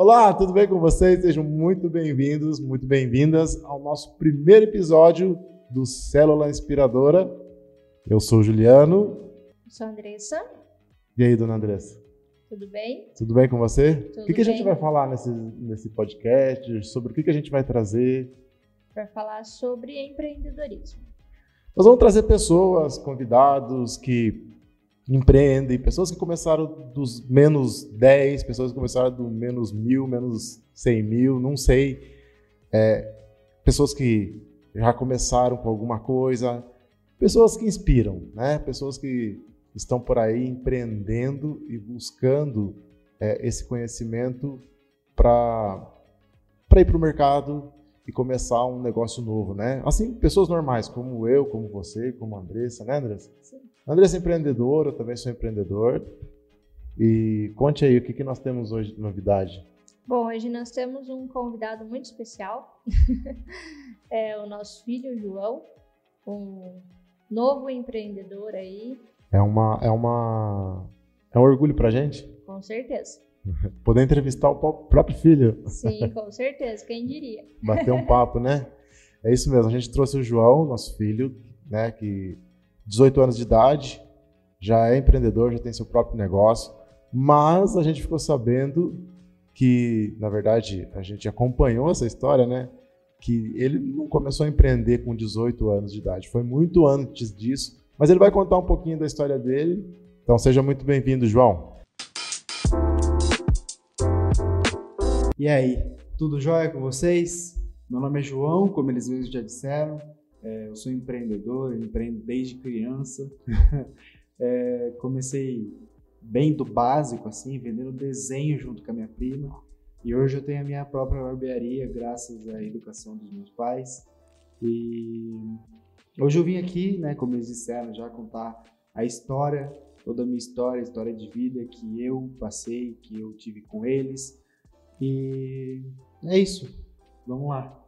Olá, tudo bem com vocês? Sejam muito bem-vindos, muito bem-vindas ao nosso primeiro episódio do Célula Inspiradora. Eu sou o Juliano. Eu sou a Andressa. E aí, dona Andressa? Tudo bem? Tudo bem com você? Tudo o que, que a gente vai falar nesse, nesse podcast? Sobre o que, que a gente vai trazer? Para falar sobre empreendedorismo. Nós vamos trazer pessoas, convidados que empreendem, pessoas que começaram dos menos 10, pessoas que começaram do menos mil, menos 100 mil, não sei. É, pessoas que já começaram com alguma coisa, pessoas que inspiram, né? Pessoas que estão por aí empreendendo e buscando é, esse conhecimento para ir para o mercado e começar um negócio novo, né? Assim, pessoas normais, como eu, como você, como a Andressa, né, Andressa? Andressa é empreendedora, eu também sou empreendedor. E conte aí, o que, que nós temos hoje de novidade? Bom, hoje nós temos um convidado muito especial. é o nosso filho João, um novo empreendedor aí, É uma, é uma, é um orgulho pra gente com certeza. poder entrevistar o pró- próprio filho, Sim, com certeza, quem diria. bater um papo, né? É isso mesmo, a gente trouxe o João, nosso filho, né, que 18 anos de idade, já é empreendedor, já tem seu próprio negócio, mas a gente ficou sabendo que, na verdade, a gente acompanhou essa história, né? Que ele não começou a empreender com 18 anos de idade, foi muito antes disso, mas ele vai contar um pouquinho da história dele. Então seja muito bem-vindo, João. E aí, tudo jóia com vocês? Meu nome é João, como eles mesmos já disseram. É, eu sou empreendedor, eu empreendo desde criança. É, comecei bem do básico, assim, vendendo desenho junto com a minha prima. E hoje eu tenho a minha própria barbearia, graças à educação dos meus pais. E hoje eu vim aqui, né, como eles disseram, já contar a história, toda a minha história, a história de vida que eu passei, que eu tive com eles. E é isso. Vamos lá.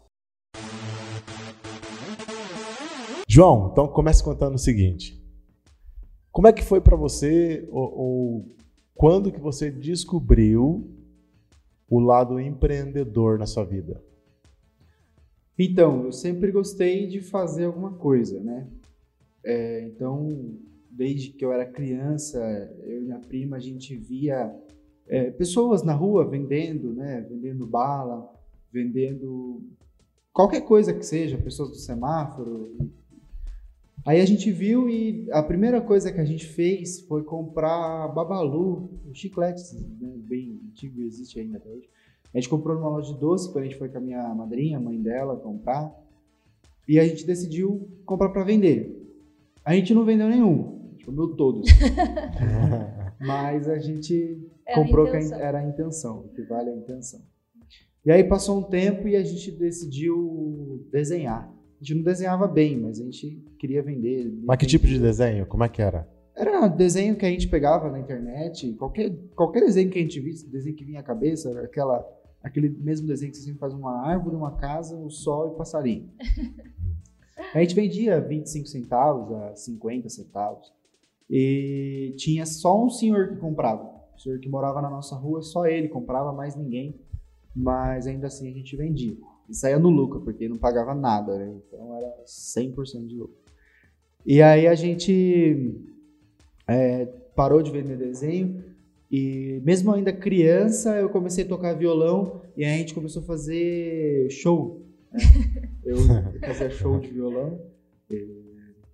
João, então comece contando o seguinte. Como é que foi para você ou, ou quando que você descobriu o lado empreendedor na sua vida? Então, eu sempre gostei de fazer alguma coisa, né? É, então, desde que eu era criança, eu e minha prima, a gente via é, pessoas na rua vendendo, né? Vendendo bala, vendendo qualquer coisa que seja, pessoas do semáforo. Aí a gente viu e a primeira coisa que a gente fez foi comprar Babalu, um chiclete né, bem antigo, existe ainda até hoje. A gente comprou numa loja de doce, quando a gente foi com a minha madrinha, a mãe dela, comprar. E a gente decidiu comprar para vender. A gente não vendeu nenhum, a gente comeu todos. Mas a gente Era comprou que a intenção. era a intenção, o que vale a intenção. E aí passou um tempo e a gente decidiu desenhar. A gente não desenhava bem, mas a gente queria vender. Mas que tipo de desenho? Como é que era? Era desenho que a gente pegava na internet, qualquer, qualquer desenho que a gente visse, desenho que vinha à cabeça, era aquela, aquele mesmo desenho que você sempre faz uma árvore, uma casa, um sol e passarinho. a gente vendia 25 centavos a 50 centavos. E tinha só um senhor que comprava. O senhor que morava na nossa rua, só ele comprava, mais ninguém. Mas ainda assim a gente vendia. E saía no lucro, porque não pagava nada, né? Então era 100% de lucro. E aí a gente é, parou de vender desenho e mesmo ainda criança eu comecei a tocar violão e a gente começou a fazer show. né? Eu fazia show de violão. e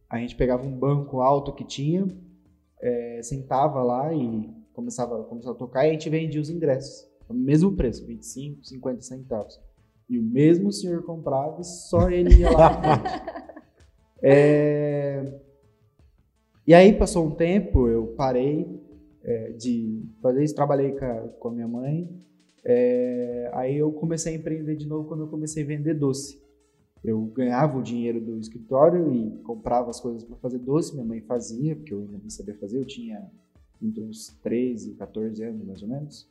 a gente pegava um banco alto que tinha, é, sentava lá e começava, começava a tocar e a gente vendia os ingressos. O mesmo preço, 25, 50 centavos. E o mesmo senhor comprava e só ele ia lá. É, e aí passou um tempo, eu parei é, de fazer isso, trabalhei com a, com a minha mãe. É, aí eu comecei a empreender de novo quando eu comecei a vender doce. Eu ganhava o dinheiro do escritório e comprava as coisas para fazer doce, minha mãe fazia, porque eu ainda não sabia fazer, eu tinha entre uns 13, 14 anos mais ou menos.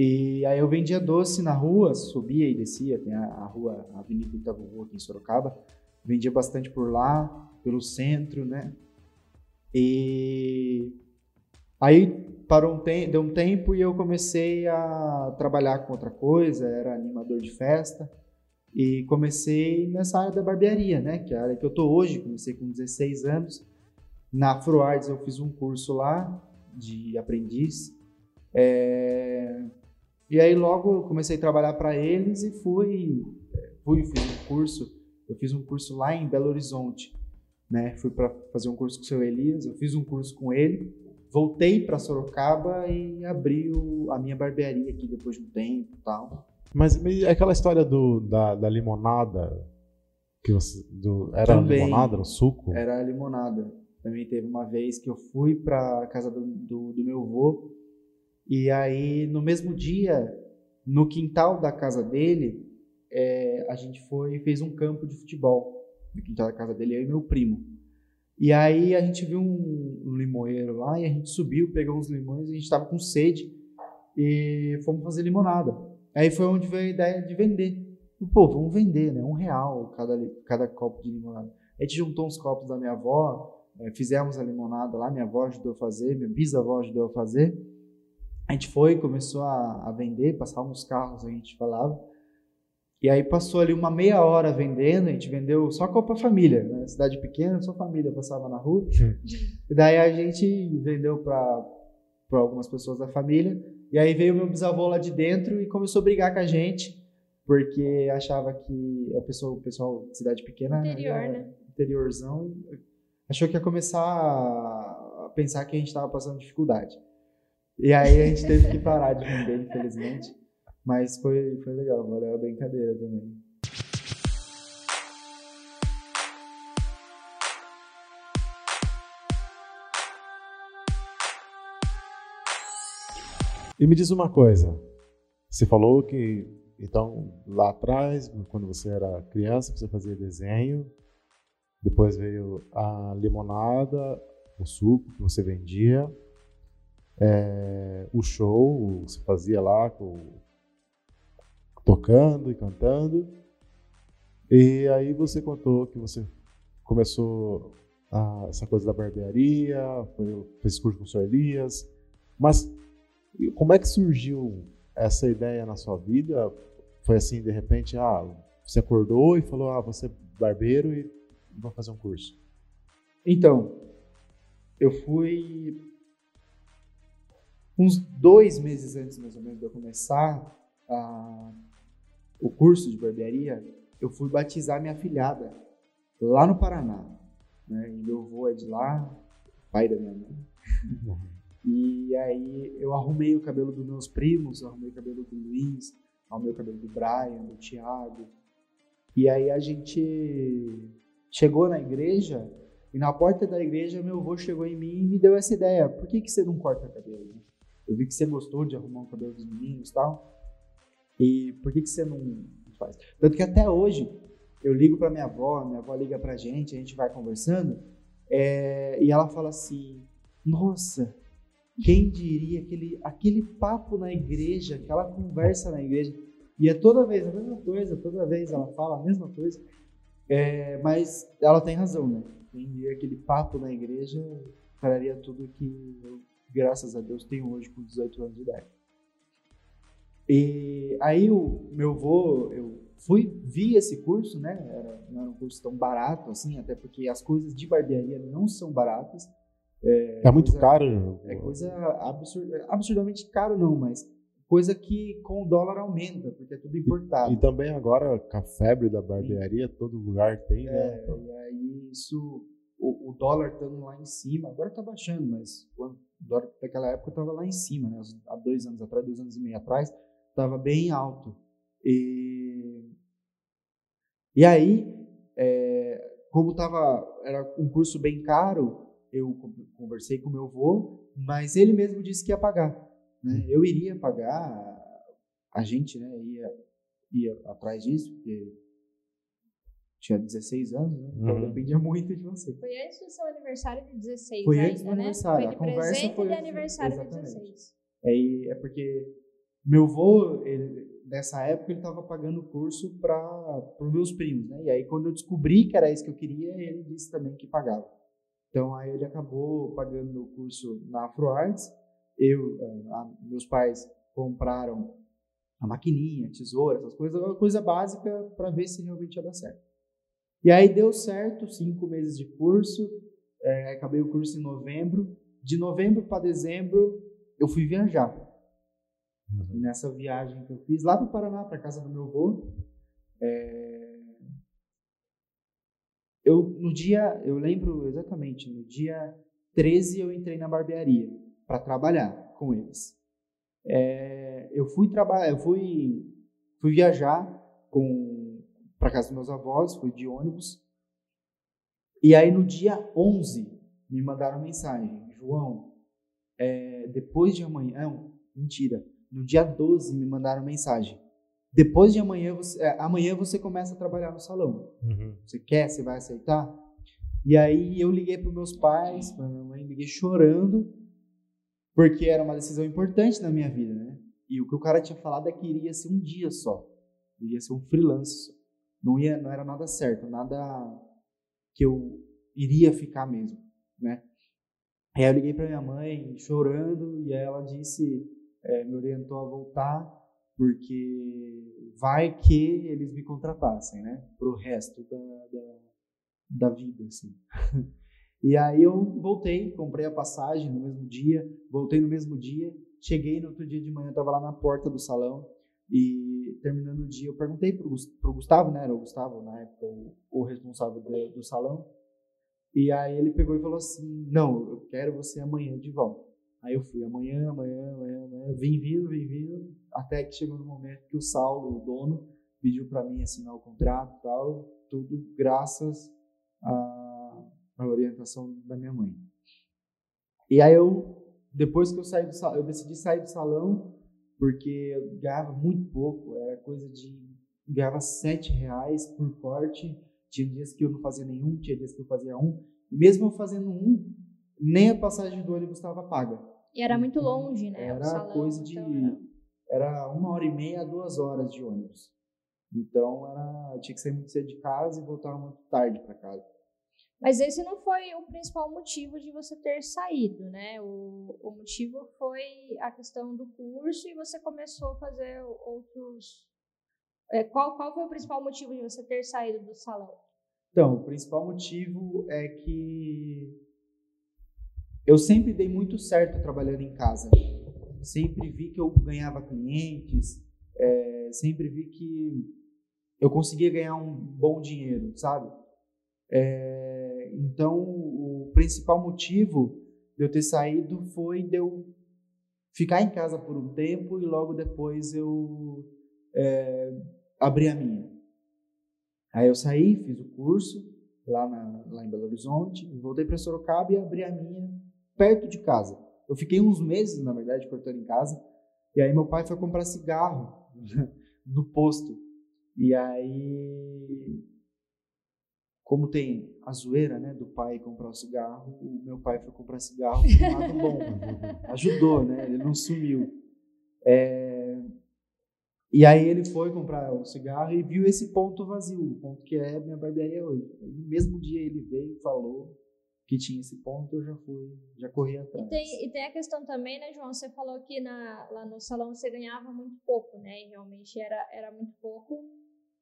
E aí eu vendia doce na rua, subia e descia, tem a, a rua, a Avenida Itavuvu aqui em Sorocaba, vendia bastante por lá, pelo centro, né? E aí parou um tempo, deu um tempo e eu comecei a trabalhar com outra coisa, era animador de festa. E comecei nessa área da barbearia, né? Que é a área que eu tô hoje. Comecei com 16 anos. Na Afroarts eu fiz um curso lá de aprendiz. É... E aí logo comecei a trabalhar para eles e fui, fui fiz um curso. Eu fiz um curso lá em Belo Horizonte, né? Fui para fazer um curso com o seu Elias. Eu fiz um curso com ele. Voltei para Sorocaba e abri o, a minha barbearia aqui depois de um tempo, tal. Mas aquela história do, da, da limonada, que você, do, era Também. limonada, era suco? Era a limonada. Também teve uma vez que eu fui para casa do, do, do meu avô e aí no mesmo dia, no quintal da casa dele, é, a gente foi e fez um campo de futebol no quintal da casa dele, eu e meu primo. E aí a gente viu um, um limoeiro lá e a gente subiu, pegou uns limões, a gente estava com sede e fomos fazer limonada. Aí foi onde veio a ideia de vender. Pô, vamos vender, né? Um real cada, cada copo de limonada. A gente juntou uns copos da minha avó, eh, fizemos a limonada lá, minha avó ajudou a fazer, minha bisavó ajudou a fazer. A gente foi, começou a, a vender, passavam uns carros, a gente falava. E aí passou ali uma meia hora vendendo, a gente vendeu só copo pra família, né? Cidade pequena, só família passava na rua. E daí a gente vendeu para algumas pessoas da família. E aí veio meu bisavô lá de dentro e começou a brigar com a gente, porque achava que a pessoa, o pessoal de cidade pequena, Interior, né? interiorzão, achou que ia começar a pensar que a gente estava passando dificuldade. E aí a gente teve que parar de vender, infelizmente. Mas foi, foi legal, valeu a brincadeira também. E me diz uma coisa. Você falou que, então, lá atrás, quando você era criança, você fazia desenho. Depois veio a limonada, o suco que você vendia. É, o show, você fazia lá com- tocando e cantando. E aí você contou que você começou a- essa coisa da barbearia, foi, fez curso com o Sr. Elias. Mas como é que surgiu essa ideia na sua vida? Foi assim, de repente, ah, você acordou e falou, ah, você é barbeiro e vou fazer um curso. Então, eu fui uns dois meses antes, mais ou menos, de eu começar a- o curso de barbearia, eu fui batizar minha filhada lá no Paraná. Né? E meu avô é de lá, pai da minha mãe. E aí eu arrumei o cabelo dos meus primos, arrumei o cabelo do Luiz, arrumei o cabelo do Brian, do Thiago. E aí a gente chegou na igreja e na porta da igreja meu avô chegou em mim e me deu essa ideia. Por que, que você não corta cabelo? Eu vi que você gostou de arrumar o cabelo dos meninos e tal. E por que, que você não faz? Tanto que até hoje eu ligo para minha avó, minha avó liga pra gente, a gente vai conversando, é, e ela fala assim: Nossa, quem diria aquele, aquele papo na igreja, aquela conversa na igreja. E é toda vez a mesma coisa, toda vez ela fala a mesma coisa. É, mas ela tem razão, né? Quem diria aquele papo na igreja falaria tudo que eu, graças a Deus, tenho hoje com 18 anos de idade. E aí o meu avô, eu fui, vi esse curso, né? Era, não era um curso tão barato assim, até porque as coisas de barbearia não são baratas. É, muito coisa- caro. é coisa absurd, absurdamente caro, não, mas coisa que com o dólar aumenta, porque é tudo importado. E também agora, com a febre da barbearia, todo lugar tem, né? É, e aí isso, o, o dólar estando lá em cima, agora tá baixando, mas quando, o dólar naquela época estava lá em cima, né? Há dois anos atrás, dois anos e meio atrás, estava bem alto. E, e aí, é, como tava, era um curso bem caro, eu con- conversei com meu avô, mas ele mesmo disse que ia pagar. Né? Eu iria pagar, a gente né, ia, ia atrás disso, porque tinha 16 anos, né? então Uhum. dependia muito de você. Foi antes do seu aniversário de 16 Foi ainda, antes do né? aniversário, Foi de a conversa presente foi de antes do- aniversário de exatamente. 16. Aí é porque meu avô, ele, nessa época, ele estava pagando o curso para os meus primos, né? E aí, quando eu descobri que era isso que eu queria, ele disse também que pagava. Então, aí ele acabou pagando o curso na AfroArts eu, a, meus pais compraram a maquininha, tesoura, essas coisas, uma coisa básica para ver se realmente ia dar certo. E aí deu certo, cinco meses de curso, é, acabei o curso em novembro. De novembro para dezembro, eu fui viajar. Uhum. Nessa viagem que eu fiz lá para o Paraná, para casa do meu avô, é... eu no dia, eu lembro exatamente, no dia 13 eu entrei na barbearia para trabalhar com eles. É... eu fui trabalhar, eu fui fui viajar com para casa dos meus avós, fui de ônibus. E aí no dia 11 me mandaram mensagem, João, é, depois de amanhã, não, mentira, no dia 12 me mandaram mensagem. Depois de amanhã, você, é, amanhã você começa a trabalhar no salão. Uhum. Você quer? Você vai aceitar? E aí eu liguei para meus pais, para minha mãe, liguei chorando, porque era uma decisão importante na minha vida, né? E o que o cara tinha falado é que iria ser um dia só, iria ser um freelance. Não ia, não era nada certo, nada que eu iria ficar mesmo, né? Aí eu liguei para minha mãe chorando e ela disse, é, me orientou a voltar porque vai que eles me contratassem, né, para o resto da, da, da vida, assim. e aí eu voltei, comprei a passagem no mesmo dia, voltei no mesmo dia, cheguei no outro dia de manhã, estava lá na porta do salão e terminando o dia eu perguntei para o Gustavo, né, era o Gustavo na época, o, o responsável do, do salão, e aí ele pegou e falou assim, não, eu quero você amanhã de volta. Aí eu fui amanhã, amanhã, amanhã, amanhã, vim vindo, vim vindo, até que chegou no momento que o Saulo, o dono, pediu para mim assinar o contrato e tal, tudo graças à, à, orientação da minha mãe. E aí eu, depois que eu saí do salão, eu decidi sair do salão, porque eu ganhava muito pouco, era coisa de, ganhava sete reais por corte, tinha dias que eu não fazia nenhum, tinha dias que eu fazia um, e mesmo eu fazendo um, nem a passagem do ônibus estava paga. E era muito longe, né? Era salão, coisa de. Então era... uma hora e meia, duas horas de ônibus. Então era, tinha que sair muito cedo de casa e voltar muito tarde para casa. Mas esse não foi o principal motivo de você ter saído, né? O, o motivo foi a questão do curso e você começou a fazer outros. É, qual, qual foi o principal motivo de você ter saído do salão? Então, o principal motivo é que eu sempre dei muito certo trabalhando em casa. Sempre vi que eu ganhava clientes, é, sempre vi que eu conseguia ganhar um bom dinheiro, sabe? É, então, o principal motivo de eu ter saído foi de eu ficar em casa por um tempo e logo depois eu é, abri a minha. Aí eu saí, fiz o curso lá, na, lá em Belo Horizonte, voltei para Sorocaba e abri a minha perto de casa. Eu fiquei uns meses, na verdade, cortando em casa. E aí meu pai foi comprar cigarro no posto. E aí, como tem a zoeira, né, do pai comprar o cigarro, o meu pai foi comprar cigarro um lado bom. Ajudou, né? Ele não sumiu. É... E aí ele foi comprar o cigarro e viu esse ponto vazio, o ponto que é minha barbearia hoje. No mesmo dia ele veio e falou, que tinha esse ponto, eu já fui, já corri atrás. E tem, e tem a questão também, né, João? Você falou que na, lá no salão você ganhava muito pouco, né? E realmente era, era muito pouco.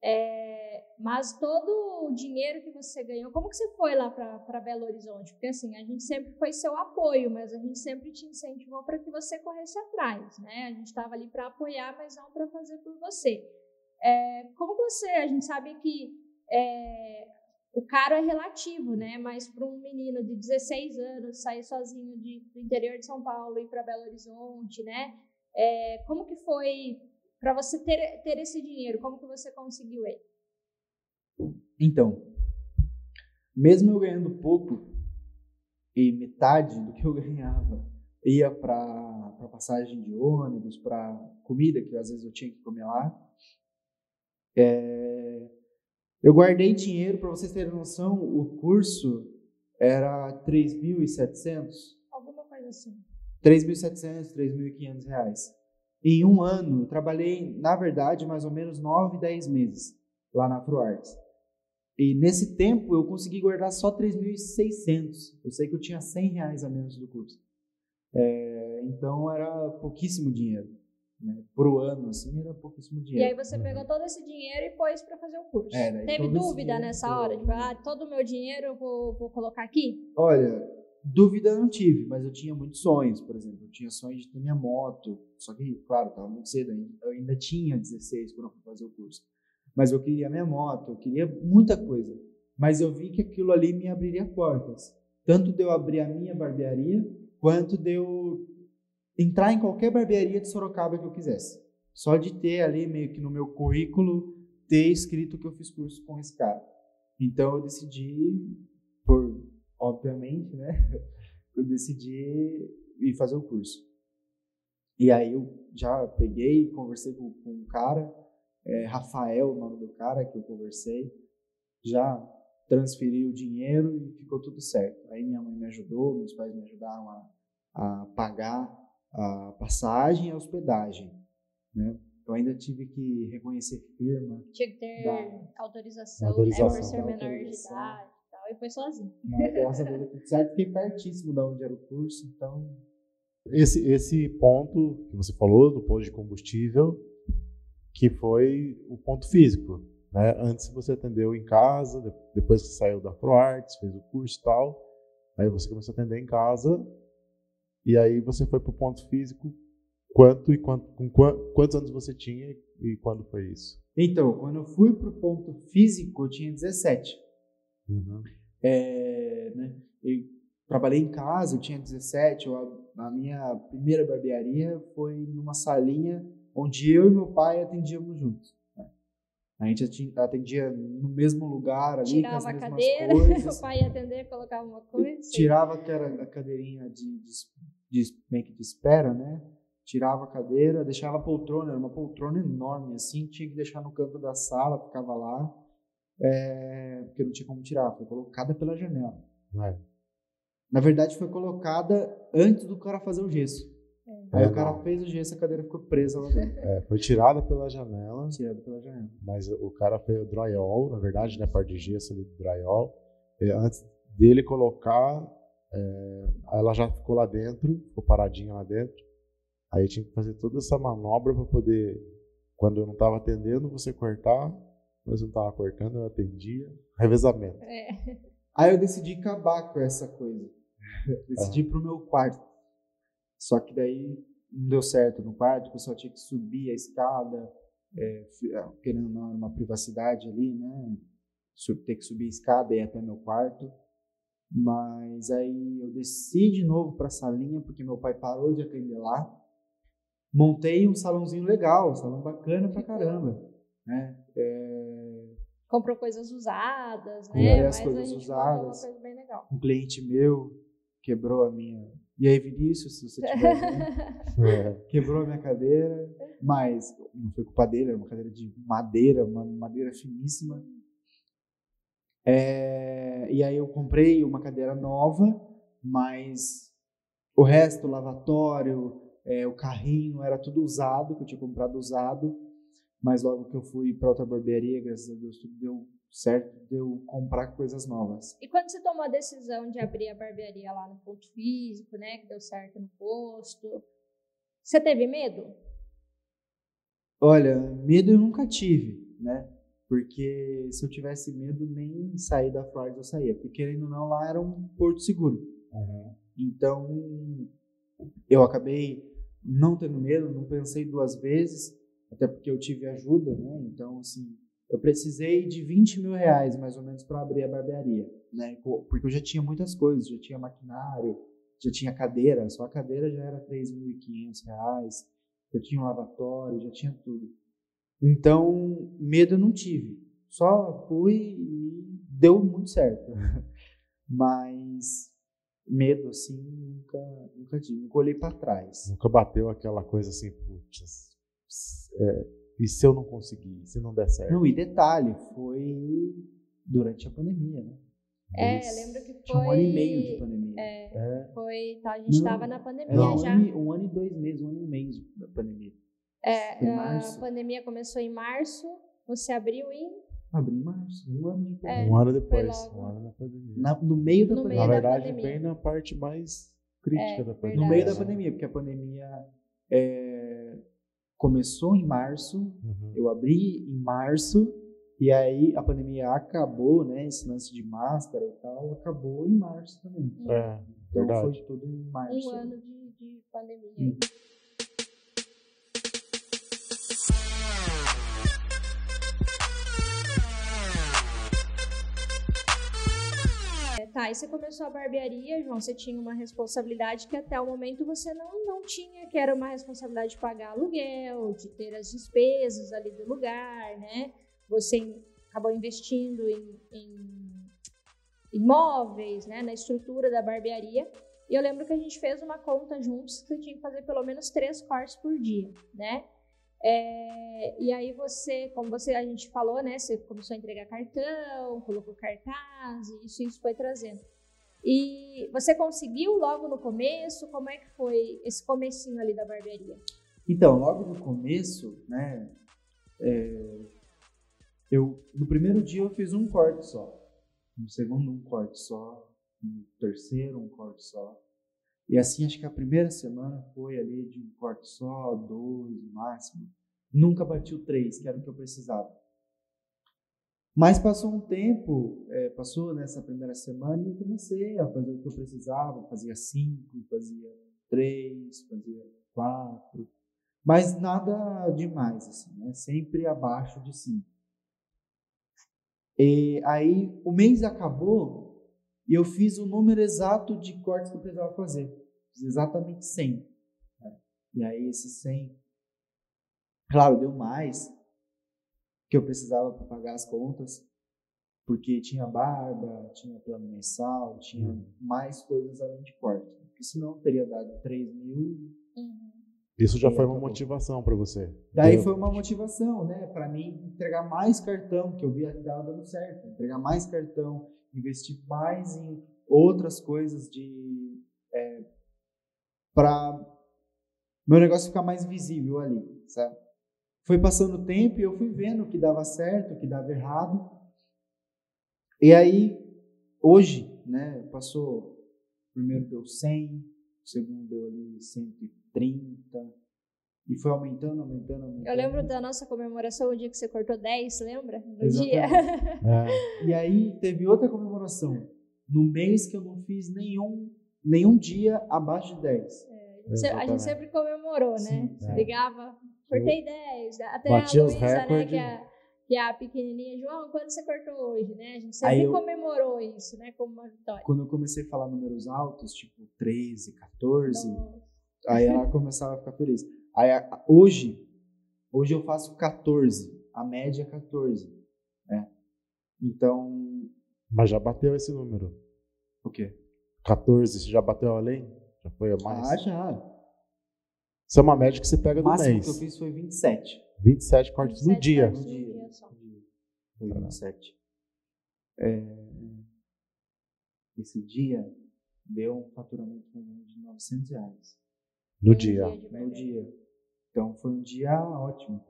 É, mas todo o dinheiro que você ganhou, como que você foi lá para Belo Horizonte? Porque assim, a gente sempre foi seu apoio, mas a gente sempre te incentivou para que você corresse atrás, né? A gente estava ali para apoiar, mas não para fazer por você. É, como você, a gente sabe que é, o caro é relativo, né? Mas para um menino de 16 anos sair sozinho de, do interior de São Paulo e para Belo Horizonte, né? É, como que foi para você ter, ter esse dinheiro? Como que você conseguiu ele? Então, mesmo eu ganhando pouco e metade do que eu ganhava ia para passagem de ônibus, para comida que às vezes eu tinha que comer lá. É, eu guardei dinheiro, para vocês terem noção, o curso era 3.700. Alguma coisa assim. 3.700, 3.500 reais. Em um ano, eu trabalhei, na verdade, mais ou menos 9, 10 meses lá na ProArts. E nesse tempo eu consegui guardar só 3.600. Eu sei que eu tinha 100 reais a menos do curso. É, então era pouquíssimo dinheiro. Né? Pro ano, assim, era pouquíssimo E dinheiro. aí você pegou todo esse dinheiro e pôs para fazer o curso. É, Teve dúvida nessa hora? Tipo, ah, todo o meu dinheiro eu vou, vou colocar aqui? Olha, dúvida eu não tive, mas eu tinha muitos sonhos, por exemplo. Eu tinha sonho de ter minha moto, só que, claro, estava muito cedo ainda. Eu ainda tinha 16 quando eu fui fazer o curso. Mas eu queria minha moto, eu queria muita coisa. Mas eu vi que aquilo ali me abriria portas. Tanto de eu abrir a minha barbearia, quanto de eu entrar em qualquer barbearia de Sorocaba que eu quisesse. Só de ter ali meio que no meu currículo ter escrito que eu fiz curso com esse cara. Então eu decidi, obviamente, né? Eu decidi ir fazer o curso. E aí eu já peguei, conversei com, com um cara, é, Rafael, o nome do cara que eu conversei, já transferi o dinheiro e ficou tudo certo. Aí minha mãe me ajudou, meus pais me ajudaram a, a pagar a passagem e a hospedagem, né? Eu ainda tive que reconhecer firma, Tinha que ter Da- autorização, Autorização, né, por ser menor de idade e foi sozinho. mas graças a Deus deu tudo certo. Fiquei pertíssimo da onde era o curso, então Esse, esse ponto que você falou, do posto de combustível, que foi o ponto físico. Né? Antes você atendeu em casa, de- depois que saiu da ProArts, fez o curso e tal, aí você começou a atender em casa, e aí você foi para o ponto físico. Quanto e quanto, com qua- quantos anos você tinha e quando foi isso? Então, quando eu fui pro ponto físico, eu tinha 17. Uhum. É, né, eu trabalhei em casa, eu tinha 17. eu- a minha primeira barbearia foi numa salinha onde eu e meu pai atendíamos juntos. né. A gente atendia no mesmo lugar ali, com as Tirava a cadeira, coisas. o pai ia atender, colocava uma coisa. tirava aquela a cadeirinha de, de, de, meio que de espera, né? Tirava a cadeira, deixava a poltrona, era uma poltrona enorme, assim, tinha que deixar no canto da sala, ficava lá, é, porque não tinha como tirar, foi colocada pela janela. É. Na verdade, foi colocada antes do cara fazer o gesso. Aí É, o cara não. fez o gesso, a cadeira ficou presa lá dentro, É, foi tirada pela janela, tirada pela janela. mas o cara fez o drywall, na verdade, né, parte de gesso ali do drywall. E antes dele colocar, é, ela já ficou lá dentro, ficou paradinha lá dentro. Aí tinha que fazer toda essa manobra para poder, quando eu não estava atendendo, você cortar, mas eu não estava cortando, eu atendia. Revezamento. É. Aí eu decidi acabar com essa coisa. decidi ir pro meu quarto. Só que daí não deu certo no quarto, o pessoal tinha que subir a escada, é, ah, querendo ou não, era uma privacidade ali, né? Ter que subir a escada e ir até meu quarto. Mas aí eu desci de novo pra salinha, porque meu pai parou de atender lá. Montei um salãozinho legal, um salão bacana pra caramba. Né? É, Comprou coisas usadas, Comprei né? Mas coisas usadas. uma coisa bem legal. um cliente meu quebrou a minha. E aí, Vinícius, se você estiver vendo, É, quebrou a minha cadeira, mas não foi culpa dele, era uma cadeira de madeira, uma madeira finíssima. É, e aí eu comprei uma cadeira nova, mas o resto, o lavatório, é, o carrinho, era tudo usado, que eu tinha comprado usado. Mas logo que eu fui para outra barbearia, graças a Deus, tudo deu certo de eu comprar coisas novas. E quando você tomou a decisão de abrir a barbearia lá no ponto físico, né? Que deu certo no posto, você teve medo? Olha, medo eu nunca tive, né? Porque se eu tivesse medo, nem sair da Florida eu saía. Porque querendo ou não, lá era um porto seguro. uhum. Então, eu acabei não tendo medo, não pensei duas vezes, até porque eu tive ajuda, né? Então, assim, eu precisei de 20 mil reais, mais ou menos, para abrir a barbearia, né? Porque eu já tinha muitas coisas, já tinha maquinário, já tinha cadeira, só a cadeira já era 3.500 reais, eu tinha um lavatório, já tinha tudo. Então, medo eu não tive, só fui e deu muito certo. Mas medo assim nunca nunca tive nunca olhei para trás Nunca bateu aquela coisa assim, putz, é, e se eu não conseguir, se não der certo? não e detalhe foi durante a pandemia né É, Isso. lembro que foi. tinha um ano e meio de pandemia É, É, foi. Tá, a gente Não, tava na pandemia um já. ano, e- um ano e dois meses um ano e um mês de pandemia É, a março. pandemia começou em março, você abriu em. abri em março um ano de É, um ano depois, um ano na pandemia. Na- no meio da No pandemia meio Na da verdade, pandemia. bem na parte mais crítica É, da verdade. pandemia. No meio da pandemia, porque a pandemia é, começou em março, Uhum. eu abri em março, e aí a pandemia acabou, né? Esse lance de máscara e tal, acabou em março também. É, Então verdade. foi tudo em março. Um ano de, de pandemia. Hum. Tá, e você começou a barbearia, João, você tinha uma responsabilidade que até o momento você não, não tinha, que era uma responsabilidade de pagar aluguel, de ter as despesas ali do lugar, né? Você acabou investindo em, em imóveis, né? Na estrutura da barbearia. E eu lembro que a gente fez uma conta juntos que você tinha que fazer pelo menos três cortes por dia, né? É, e aí você, como você a gente falou, né? Você começou a entregar cartão, colocou cartaz, e isso, isso foi trazendo. E você conseguiu logo no começo? Como é que foi esse comecinho ali da barbearia? Então, logo no começo, né? é, eu, no primeiro dia eu fiz um corte só. No segundo, um corte só. No terceiro, um corte só. E assim, acho que a primeira semana foi ali de um corte só, dois no máximo. Nunca bati o três, que era o que eu precisava. Mas passou um tempo, é, passou nessa primeira semana e eu comecei a fazer o que eu precisava. Fazia cinco, fazia três, fazia quatro. Mas nada demais, assim, né? Sempre abaixo de 5. E aí o mês acabou e eu fiz o número exato de cortes que eu precisava fazer. Fiz exatamente 100. né? E aí esses 100, claro, deu mais que eu precisava para pagar as contas, porque tinha barba, tinha plano mensal, tinha Uhum. mais coisas além de corte. Porque senão teria dado 3 mil Isso já foi uma acabou. motivação para você. Daí Deu- foi uma motivação, né, para mim entregar mais cartão, que eu via que estava dando certo, entregar mais cartão, investir mais em outras coisas de para meu negócio ficar mais visível ali, sabe? Foi passando o tempo e eu fui vendo o que dava certo, o que dava errado. E aí hoje, né, passou primeiro deu 100, o segundo deu ali 130 e foi aumentando, aumentando, aumentando. Eu lembro da nossa comemoração, o dia que você cortou 10, lembra? No Exatamente. dia. É, E aí teve outra comemoração. No mês que eu não fiz nenhum, nenhum dia abaixo de 10. A gente se- A gente sempre comemorou, né? Sim, é. Ligava, cortei 10. Até Batia a os Luísa, né? recordes. Que é, que é a pequenininha. João, quanto você cortou hoje, né? A gente sempre eu- comemorou isso, né? Como uma vitória. Quando eu comecei a falar números altos, tipo 13, 14, Nossa. aí ela começava a ficar feliz. Aí hoje, hoje eu faço 14, a média é 14, né? Então, mas já bateu esse número. o quê? 14, você já bateu além? Já foi a mais? Ah, já. Isso é uma média que você pega O do máximo mês. que eu fiz foi 27. 27 cortes no 27 dia. cortes. No dia. dia só. No dia. Foi 27. É, esse dia deu um faturamento de 900 reais. No Um dia. de no dia. Então foi um dia ótimo.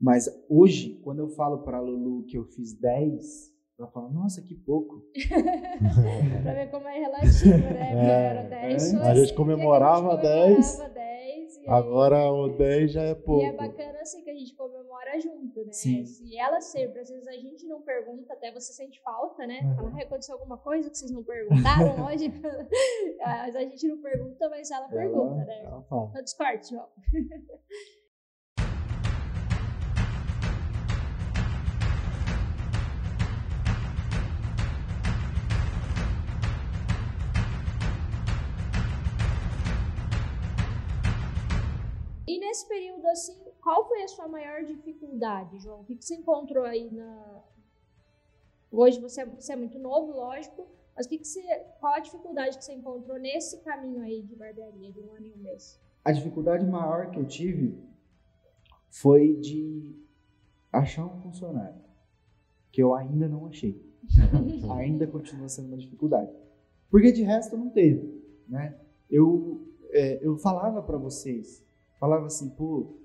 Mas hoje, quando eu falo para a Lulu que eu fiz 10, ela fala: Nossa, que pouco. Pra ver como é relativo, né? Porque É, era 10 é. A gente comemorava a gente 10, comemorava 10 e aí- Agora o 10 já é pouco. E é bacana assim que a gente comemora junto, né? Sim. E ela sempre, às vezes a gente não pergunta, até você sente falta, né? Uhum. Fala, "Ai, aconteceu alguma coisa que vocês não perguntaram hoje? mas a gente não pergunta, mas ela pergunta, Ela, né? ela fala. Discord, João. nesse período, assim, qual foi a sua maior dificuldade, João? O que, que você encontrou aí na. Hoje você é, você é muito novo, lógico, mas que, que você. Qual a dificuldade que você encontrou nesse caminho aí de barbearia, de um ano e um mês? A dificuldade maior que eu tive foi de achar um funcionário, que eu ainda não achei. ainda continua sendo uma dificuldade. Porque de resto não teve, né? Eu, é, eu falava para vocês, falava assim, pô,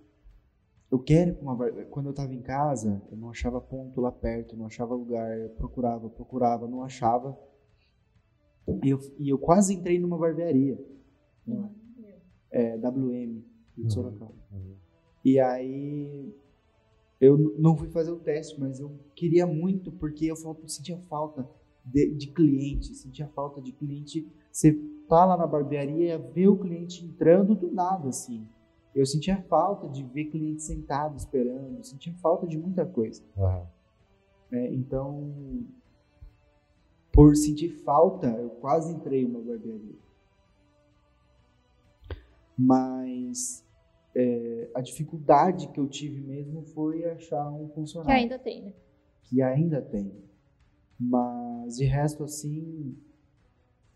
eu quero ir pra uma bar- Quando eu tava em casa, eu não achava ponto lá perto, não achava lugar, eu procurava, procurava, não achava. E eu, e eu quase entrei numa barbearia. Não é? Uhum. WM Uhum. de Sorocaba. Uhum. E aí eu não fui fazer o teste, mas eu queria muito porque eu fal- sentia falta de, de cliente, sentia falta de cliente. Você tá lá na barbearia, ver o cliente entrando do nada, assim. Eu sentia falta de ver cliente sentado esperando, sentia falta de muita coisa. Aham. né? Então, por sentir falta, eu quase entrei em uma barbearia. Mas é, a dificuldade que eu tive mesmo foi achar um Que funcionário ainda tem, né? que ainda tem. Mas de resto, assim,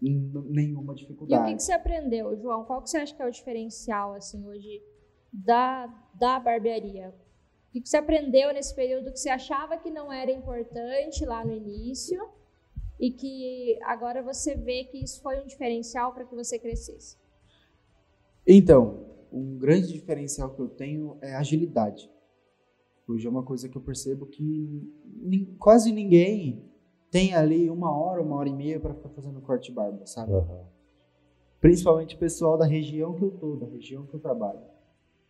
nenhuma E o que, dificuldade. que você aprendeu, João? Qual que você acha que é o diferencial, assim, hoje da, da barbearia? O que, que você aprendeu nesse período que você achava que não era importante lá no início e que agora você vê que isso foi um diferencial para que você crescesse? Então, um grande diferencial que eu tenho é agilidade. Hoje é uma coisa que eu percebo que quase ninguém tem ali uma hora, uma hora e meia para ficar fazendo corte de barba, sabe? Aham. Principalmente o pessoal da região que eu tô, da região que eu trabalho.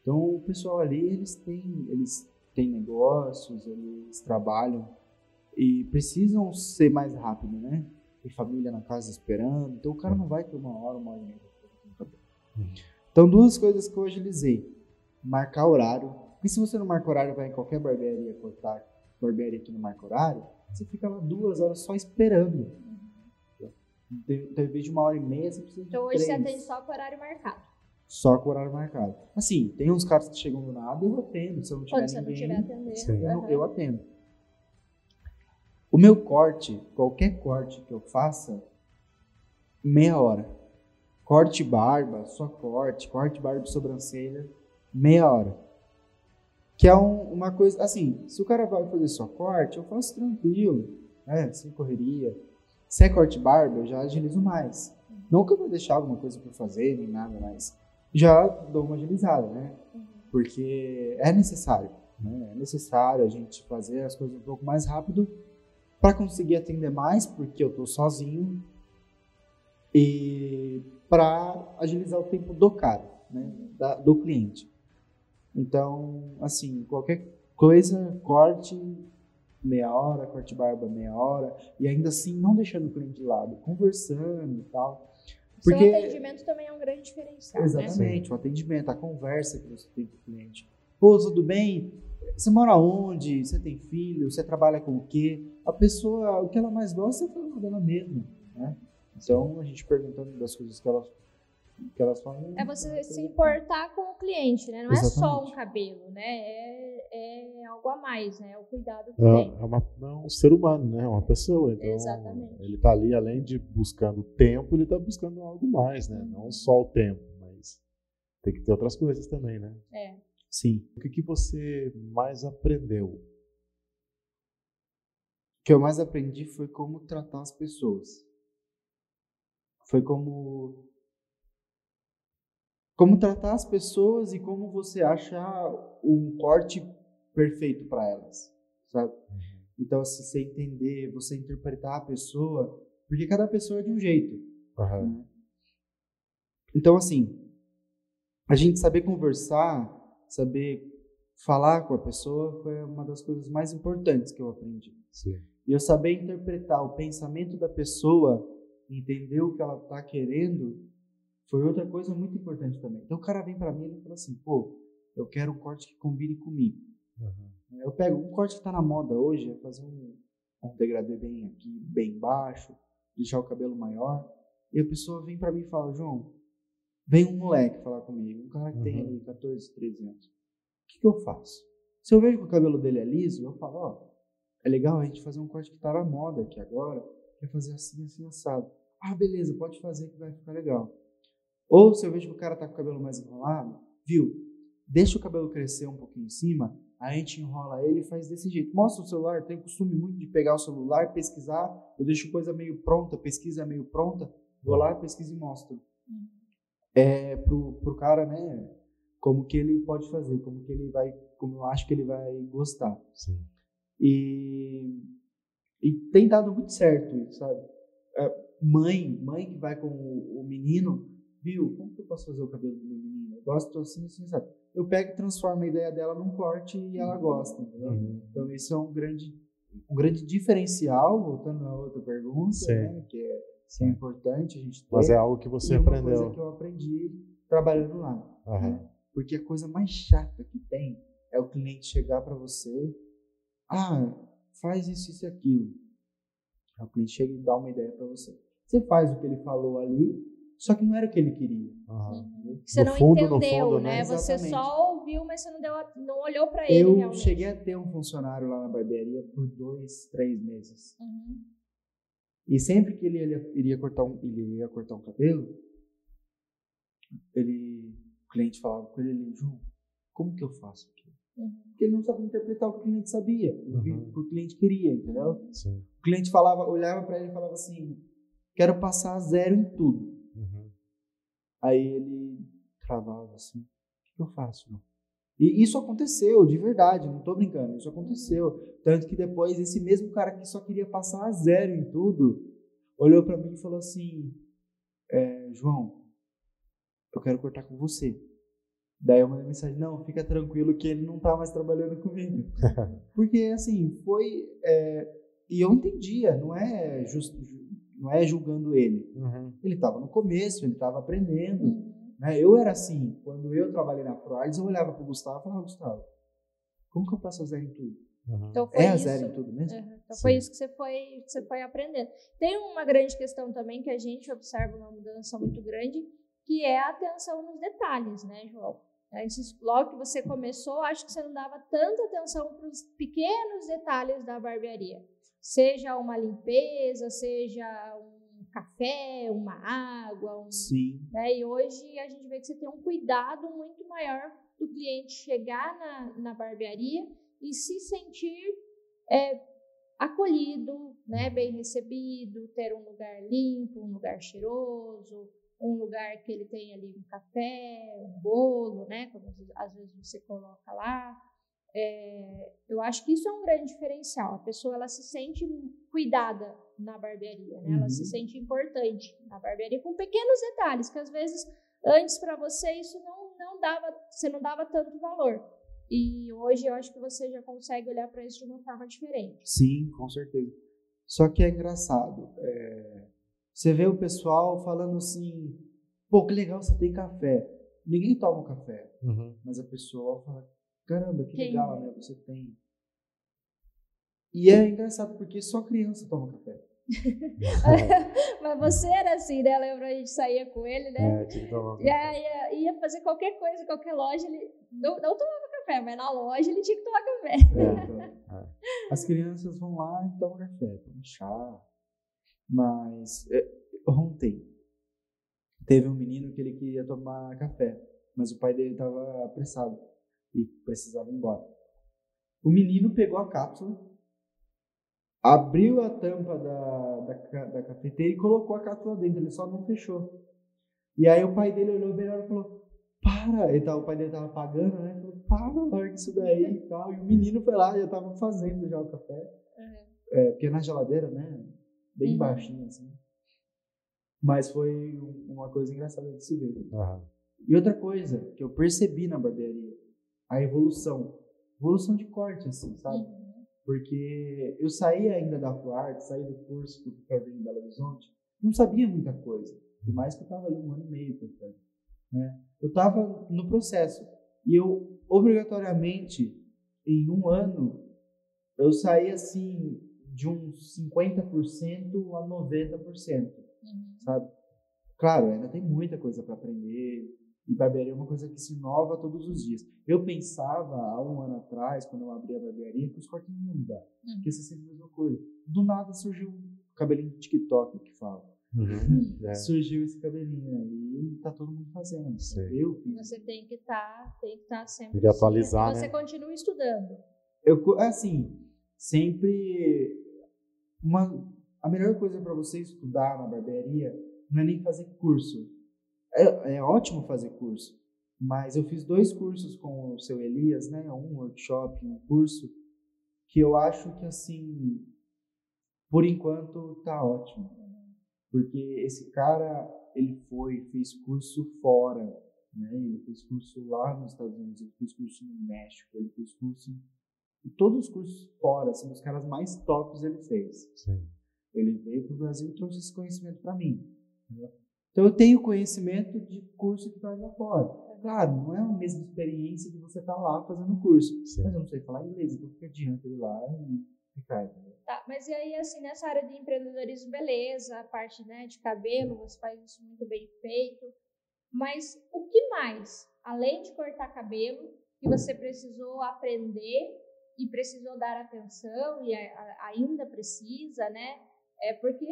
Então, o pessoal ali, eles têm, eles têm negócios, eles trabalham e precisam ser mais rápido, né? Tem família na casa esperando, então o cara não vai ter uma hora, uma hora e meia. Uhum. Então, duas coisas que eu agilizei. Marcar horário. Porque se você não marca horário, vai em qualquer barbearia cortar, barbearia que não marca horário, você fica lá duas horas só esperando. Em vez de uma hora e meia, você precisa de Então hoje você três. atende só com horário marcado. Só com horário marcado. Assim, tem uns caras que chegam do nada e eu atendo. Se eu não tiver Quando você não ninguém, estiver atendendo. Sim. eu, atendo. O meu corte, qualquer corte que eu faça, meia hora. Corte barba, só corte, corte barba de sobrancelha, meia hora. Que é um- uma coisa, assim, se o cara vai fazer só corte, eu faço tranquilo, né, sem correria. Se é corte barba, eu já agilizo mais. Não que eu vou deixar alguma coisa para fazer, nem nada, mas já dou uma agilizada, né? Porque é necessário, né? É necessário a gente fazer as coisas um pouco mais rápido para conseguir atender mais, porque eu tô sozinho e para agilizar o tempo do cara, né? Da- do cliente. Então, assim, qualquer coisa, corte meia hora, corte barba meia hora, e ainda assim não deixando o cliente de lado, conversando e tal. Porque Seu atendimento também é um grande diferencial, né? Exatamente, o atendimento, a conversa que você tem com o cliente. Pô, tudo bem? Você mora onde? Você tem filho? Você trabalha com o quê? A pessoa, o que ela mais gosta é falar dela mesma, né? Então, a gente perguntando das coisas que elas, que elas falam. É você se importar com o cliente, né? Não é só Exatamente. um cabelo, né? É, é algo a mais, né? É o cuidado que É, tem. é uma- é um ser humano, né? É uma pessoa. Então, Exatamente. ele tá ali, além de buscando tempo, ele tá buscando algo mais, né? Não só o tempo, mas tem que ter outras coisas também, né? É. Sim. O que, que você mais aprendeu? O que eu mais aprendi foi como tratar as pessoas. Foi como como tratar as pessoas e como você achar um corte perfeito para elas, sabe? Então, se você entender, você interpretar a pessoa, porque cada pessoa é de um jeito. Aham. né? Então, assim, a gente saber conversar, saber falar com a pessoa foi uma das coisas mais importantes que eu aprendi. Sim. E eu saber interpretar o pensamento da pessoa, entender o que ela tá querendo, foi outra coisa muito importante também. Então o cara vem para mim e ele fala assim, pô, eu quero um corte que combine comigo. Aham. Eu pego um corte que tá na moda hoje, é fazer um, um degradê bem aqui, bem baixo, deixar o cabelo maior. E a pessoa vem para mim e fala, João, vem um moleque falar comigo, um cara que tem Uhum. ali 14, 13 anos. O que, que eu faço? Se eu vejo que o cabelo dele é liso, eu falo, ó, é legal a gente fazer um corte que tá na moda aqui agora, quer fazer assim, assim, assado. Ah, beleza, pode fazer que vai ficar legal. Ou se eu vejo que o cara tá com o cabelo mais enrolado, viu? Deixa o cabelo crescer um pouquinho em cima, a gente enrola ele e faz desse jeito. Mostra o celular, tem o costume muito de pegar o celular, pesquisar, eu deixo coisa meio pronta, pesquisa meio pronta, vou lá, pesquiso e mostro. É pro, pro cara, né, como que ele pode fazer, como que ele vai, como eu acho que ele vai gostar. Sim. E, e tem dado muito certo sabe? É, mãe, mãe que vai com o, o menino viu, como que eu posso fazer o cabelo do meu menino? Eu gosto assim, assim, sabe? Eu pego e transformo a ideia dela num corte e ela gosta, entendeu? Uhum. Então isso é um grande, um grande diferencial, voltando à outra pergunta, né? Que é, é importante a gente ter. Mas é algo que você e uma aprendeu. coisa que eu aprendi trabalhando lá. Aham. né? Porque a coisa mais chata que tem é o cliente chegar para você, ah, faz isso, isso e aquilo. Aí o cliente chega e dá uma ideia para você. Você faz o que ele falou ali, só que não era o que ele queria. entendeu? Você No não fundo, no entendeu, fundo, né? né? Você Exatamente. só ouviu, mas você não, deu a- não olhou pra ele Eu realmente. cheguei a ter um funcionário lá na barbearia por dois, três meses. Uhum. E sempre que ele iria, iria cortar um, ele ia cortar um cabelo, ele, o cliente falava com ele, ele, João, como que eu faço aqui? Uhum. Porque ele não sabia interpretar o que o cliente sabia, o que Uhum. o que o cliente queria, entendeu? Sim. O cliente falava, olhava para ele e falava assim, quero passar zero em tudo. Aí ele travava assim, o que eu faço? João? E isso aconteceu, de verdade, não tô brincando, isso aconteceu. Tanto que depois esse mesmo cara que só queria passar a zero em tudo, olhou para mim e falou assim, é, João, eu quero cortar com você. Daí eu mandei mensagem, não, fica tranquilo que ele não tá mais trabalhando comigo. Porque assim, foi. é, e eu entendia, não é, just, não é julgando ele. Uhum. Ele estava no começo, ele estava aprendendo. Uhum. Né? Eu era assim, quando eu trabalhei na ProArts, eu olhava pro Gustavo e falava, Gustavo, como que eu passo a zero em tudo? Uhum. Então foi É a isso. zero em tudo mesmo? Uhum. Então Sim. foi isso que você foi, que você foi aprendendo. Tem uma grande questão também que a gente observa uma mudança muito grande, que é a atenção nos detalhes, né, João? Antes, logo que você começou, acho que você não dava tanta atenção para os pequenos detalhes da barbearia. Seja uma limpeza, seja um café, uma água, um, Sim. né? E hoje a gente vê que você tem um cuidado muito maior do cliente chegar na, na barbearia e se sentir é, acolhido, né? bem recebido, ter um lugar limpo, um lugar cheiroso, um lugar que ele tem ali um café, um bolo, né? Como às vezes você coloca lá. É, eu acho que isso é um grande diferencial. A pessoa ela se sente cuidada na barbearia, né? Ela se Uhum. sente importante na barbearia com pequenos detalhes que às vezes antes para você isso não, não dava, você não dava tanto valor. E hoje eu acho que você já consegue olhar para isso de uma forma diferente. Sim, com certeza. Só que é engraçado. é, Você vê o pessoal falando assim, pô, que legal você tem café. Ninguém toma café, Uhum. mas a pessoa fala, caramba, que Quem legal, é? né? Você tem. E é engraçado porque só criança toma café. Mas você era assim, né? Lembra a gente saía com ele, né? É, tinha que tomar. E aí ia, ia fazer qualquer coisa, qualquer loja, ele não, não tomava café, mas na loja ele tinha que tomar café. É. Então, As crianças vão lá e tomam café, tomam chá. Mas é, ontem teve um menino que ele queria tomar café, mas o pai dele estava apressado e precisava ir embora. O menino pegou a cápsula, abriu a tampa da, da, da cafeteira e colocou a cápsula dentro, ele só não fechou. E aí o pai dele olhou hora e falou: Para! E tal, o pai dele tava pagando, né? Falou: Para, larga isso daí e tal. E o menino foi lá, já tava fazendo já o café. É, porque na geladeira, né? Bem Uhum. baixinho assim. Mas foi um- uma coisa engraçada de se ver. Aham. E outra coisa que eu percebi na barbearia, a evolução. Evolução de corte, assim, sabe? Uhum. Porque eu saí ainda da ProArt, saí do curso que eu fazer em Belo Horizonte, não sabia muita coisa. Por mais que eu estava ali um ano e meio cortando. Né? Eu estava no processo. E eu, obrigatoriamente, em um ano, eu saí assim de uns 50% a 90% Uhum. sabe? Claro, ainda tem muita coisa para aprender. E barbearia é uma coisa que se inova todos os dias. Eu pensava há um ano atrás, quando eu abri a barbearia, que os cortes não iam mudar. Uhum. Que ia ser sempre a mesma coisa. Do nada surgiu o cabelinho do TikTok que fala. Uhum. É. Surgiu esse cabelinho aí e tá todo mundo fazendo. Sim. Eu. Você tem que estar, tem que estar sempre. Tem que atualizar, e Você né? continua estudando. Eu, co- assim, sempre. Uma, a melhor coisa para você estudar na barbearia não é nem fazer curso. É, é ótimo fazer curso, mas eu fiz dois cursos com o seu Elias, né? Um workshop, um curso, que eu acho que, assim, por enquanto tá ótimo. Porque esse cara, ele foi, fez curso fora, né? Ele fez curso lá nos Estados Unidos, ele fez curso no México, ele fez curso em todos os cursos fora, assim, os caras mais tops ele fez. Sim. Ele veio para o Brasil e trouxe esse conhecimento para mim. entendeu? Então eu tenho conhecimento de curso que faz lá fora. Claro, não é a mesma experiência de você estar lá fazendo curso. Sim. Mas eu não sei falar inglês, então fica adianta ir lá e ficar. Tá, mas e aí, assim, nessa área de empreendedorismo, beleza, a parte né, de cabelo, você faz isso muito bem feito. Mas o que mais, além de cortar cabelo, que você precisou aprender e precisou dar atenção e ainda precisa, né? É porque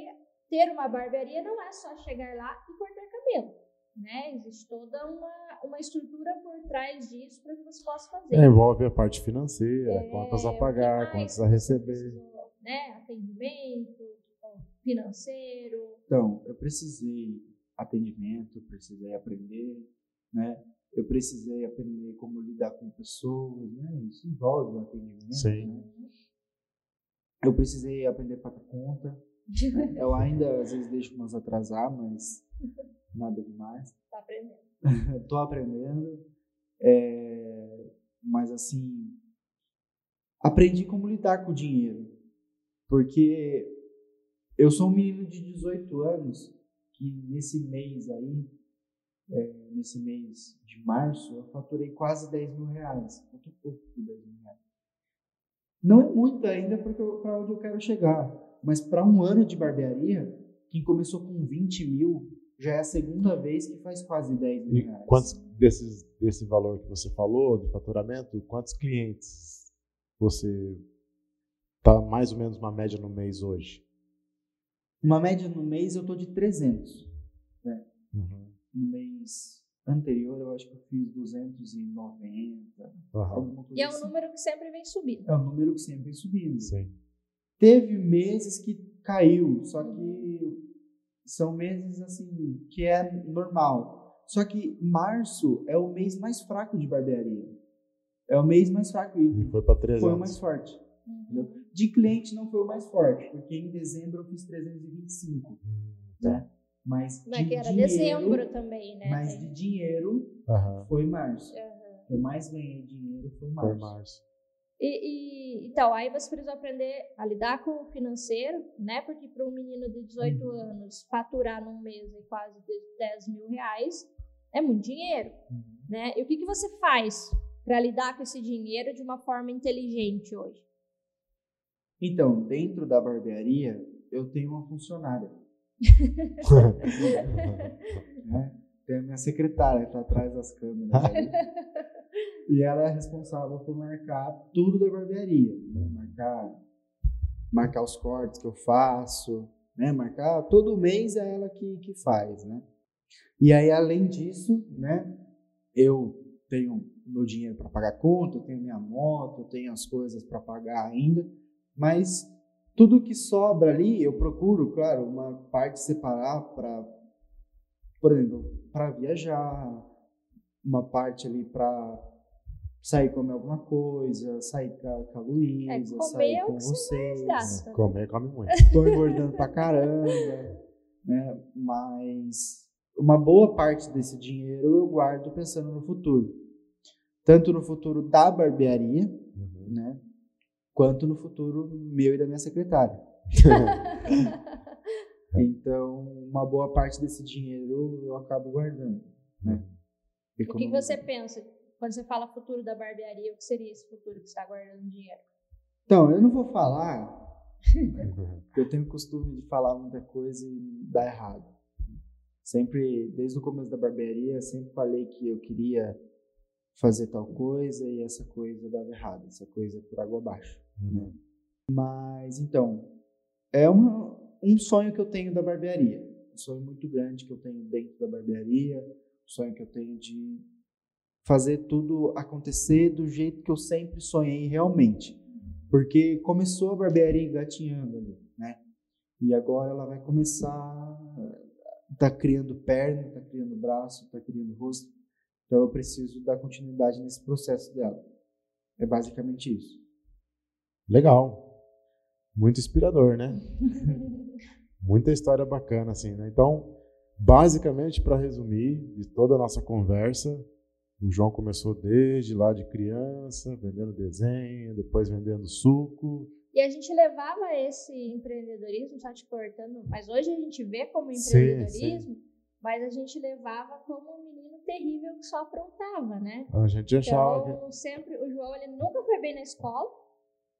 ter uma barbearia não é só chegar lá e cortar cabelo, né? Existe toda uma, uma estrutura por trás disso para que você possa fazer. É, envolve a parte financeira, É, contas a pagar, contas a receber. precisou, né? Atendimento, financeiro. Então, eu precisei atendimento, precisei aprender, né? Eu precisei aprender como lidar com pessoas, né? Isso envolve o atendimento, Sim. né? Eu precisei aprender a pagar conta. Né? Eu ainda às vezes deixo umas atrasar, mas nada demais. Tá aprendendo. Estou aprendendo, é, mas assim, aprendi como lidar com o dinheiro, porque eu sou um menino de 18 anos que nesse mês aí, é, nesse mês de março, eu faturei quase 10 mil reais. Falta pouco por 10 mil reais. Não é muito ainda para onde eu quero chegar, mas para um ano de barbearia, quem começou com 20 mil já é a segunda vez que faz quase 10 mil E reais. quantos desses, desse valor que você falou, de faturamento, quantos clientes você tá mais ou menos uma média no mês hoje? Uma média no mês eu tô de 300. Uhum. No mês anterior eu acho que eu fiz 290. Aham. alguma coisa E é um assim. número que sempre vem subindo. É um número que sempre vem subindo. Sim. Teve meses que caiu, só que são meses assim que é normal. Só que março é o mês mais fraco de barbearia. É o mês mais fraco E foi para 300. foi o mais forte. entendeu? De cliente não foi o mais forte, porque em dezembro eu fiz 325, Hum, né? Mas de Mas que era dinheiro, dezembro também, né? mas de dinheiro Aham. foi março. Aham. Eu mais ganhei dinheiro foi Foi março. E, e- então, aí você precisou aprender a lidar com o financeiro, né? Porque para um menino de 18 Uhum. anos faturar num mês aí quase de 10 mil reais é muito dinheiro, Uhum. né? E o que, que você faz para lidar com esse dinheiro de uma forma inteligente hoje? Então, dentro da barbearia, eu tenho uma funcionária. né? Tem a minha secretária que tá atrás das câmeras. e ela é responsável por marcar tudo da barbearia. né? Marcar, marcar os cortes que eu faço, né? Marcar todo mês é ela que, que faz, né? E aí, além disso, né? Eu tenho meu dinheiro para pagar conta, eu tenho minha moto, eu tenho as coisas para pagar ainda, mas tudo que sobra ali, eu procuro, claro, uma parte separar para, por exemplo, para viajar, uma parte ali para sair comer alguma coisa, sair com a, com a Luísa, É, comer sair é com vocês. gasta. né? Comer, come muito. Tô engordando pra caramba, né? Mas uma boa parte desse dinheiro eu guardo pensando no futuro. Tanto no futuro da barbearia, Uhum. né? Quanto no futuro meu e da minha secretária. Então, uma boa parte desse dinheiro eu acabo guardando. Né? O que, você pensa quando você fala futuro da barbearia? O que seria esse futuro que você está guardando dinheiro? Então, eu não vou falar, eu tenho o costume de falar muita coisa e dar errado. Sempre, desde o começo da barbearia, sempre falei que eu queria fazer tal coisa e essa coisa dava errado, essa coisa por água abaixo. Uhum. Mas então, é uma, um sonho que eu tenho da barbearia. Um sonho muito grande que eu tenho dentro da barbearia. Sonho que eu tenho de fazer tudo acontecer do jeito que eu sempre sonhei realmente. Porque começou a barbearia engatinhando ali, né? E agora ela vai começar. Tá criando perna, tá criando braço, tá criando rosto. Então eu preciso dar continuidade nesse processo dela. É basicamente isso. Legal. Muito inspirador, né? Muita história bacana, assim, né? Então, basicamente, para resumir, de toda a nossa conversa, o João começou desde lá de criança, vendendo desenho, depois vendendo suco. E a gente levava esse empreendedorismo, só te cortando, mas hoje a gente vê como empreendedorismo, sim, sim. mas a gente levava como um menino terrível que só aprontava, né? A gente achava então, sempre, o João, ele nunca foi bem na escola,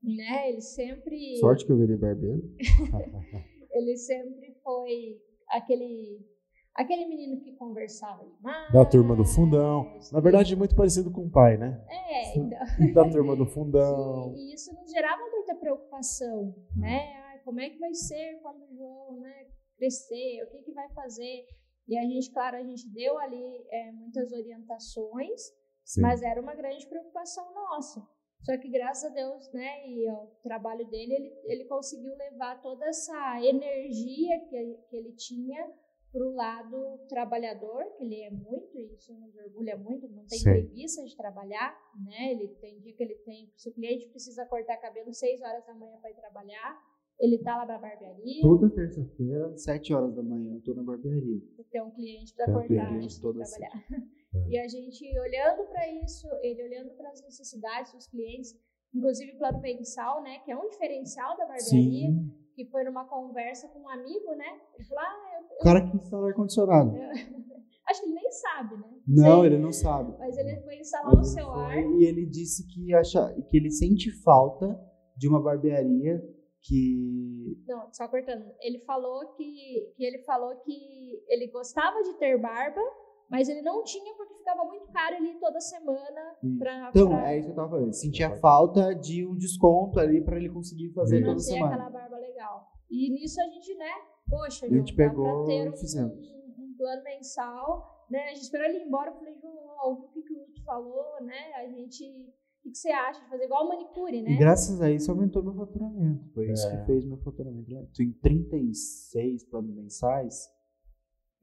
né? Ele sempre... Sorte que eu virei barbeiro. ele sempre foi aquele aquele menino que conversava demais. Da turma do fundão. Na verdade, muito parecido com o pai, né? É, então. Da turma do fundão. E isso nos gerava muita preocupação, né? Ai, como é que vai ser quando o João né, crescer? O que, que vai fazer? E a gente, claro, a gente deu ali é, muitas orientações, Sim. mas era uma grande preocupação nossa. Só que graças a Deus, né, e o trabalho dele, ele, ele conseguiu levar toda essa energia que, que ele tinha para o lado trabalhador, que ele é muito, isso nos orgulha muito, não tem Sim. preguiça de trabalhar, né? Ele tem dia que ele tem, se o cliente precisa cortar cabelo 6 horas da manhã para ir trabalhar, ele tá lá na barbearia. Toda terça-feira, 7 horas da manhã, eu tô na barbearia. Tem um cliente para cortar de trabalhar. É. E a gente olhando para isso, ele olhando para as necessidades dos clientes, inclusive o plano mensal, né, que é um diferencial da barbearia, Sim. Que foi numa conversa com um amigo, né? Ele falou: "Ah, eu, eu... O cara que instala ar-condicionado. Acho que ele nem sabe, né? Não, Sei. ele não sabe. Mas ele foi instalar o seu ar. E ele disse que acha que ele sente falta de uma barbearia que não só cortando ele falou que, que ele falou que ele gostava de ter barba mas ele não tinha porque ficava muito caro ali toda semana para então pra... é isso que eu tava falando sentia falta de um desconto ali para ele conseguir fazer toda semana aquela barba legal e nisso a gente né poxa a gente João, pegou ter e fizemos um, um, plano mensal né a gente esperou ele ir embora eu falei João ouviu o que, que o Lúcio falou né a gente o que você acha de fazer igual manicure, né? E graças a isso aumentou meu faturamento. Foi é. isso que fez meu faturamento. Tem 36 planos mensais.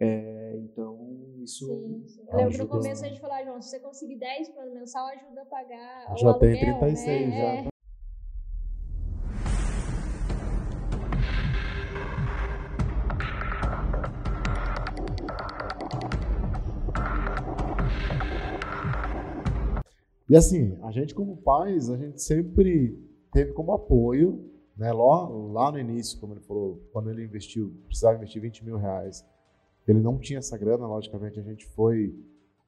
É, então, isso. Sim, sim. Eu lembro no começo a gente falava, João, se você conseguir 10 planos mensal, ajuda a pagar. Já o tem aluguel, 36, né? já. É. E assim, a gente como pais, a gente sempre teve como apoio, né, lá, lá no início, como ele falou, quando ele investiu, precisava investir 20 mil reais, ele não tinha essa grana, logicamente a gente foi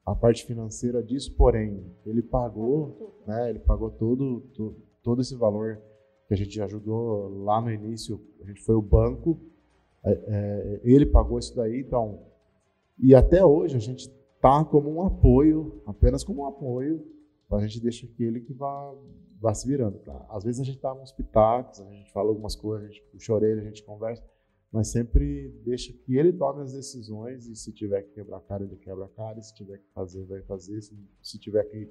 a parte financeira disso, porém, ele pagou, né, ele pagou todo, todo, todo esse valor que a gente ajudou lá no início, a gente foi o banco, é, é, ele pagou isso daí, então, e até hoje a gente tá como um apoio, apenas como um apoio, a gente deixa que ele que vá, vá se virando. Tá? Às vezes a gente dá uns pitacos, a gente fala algumas coisas, a gente puxa a orelha, a gente conversa, mas sempre deixa que ele tome as decisões e se tiver que quebrar a cara, ele quebra a cara, se tiver que fazer, vai fazer, se, se tiver que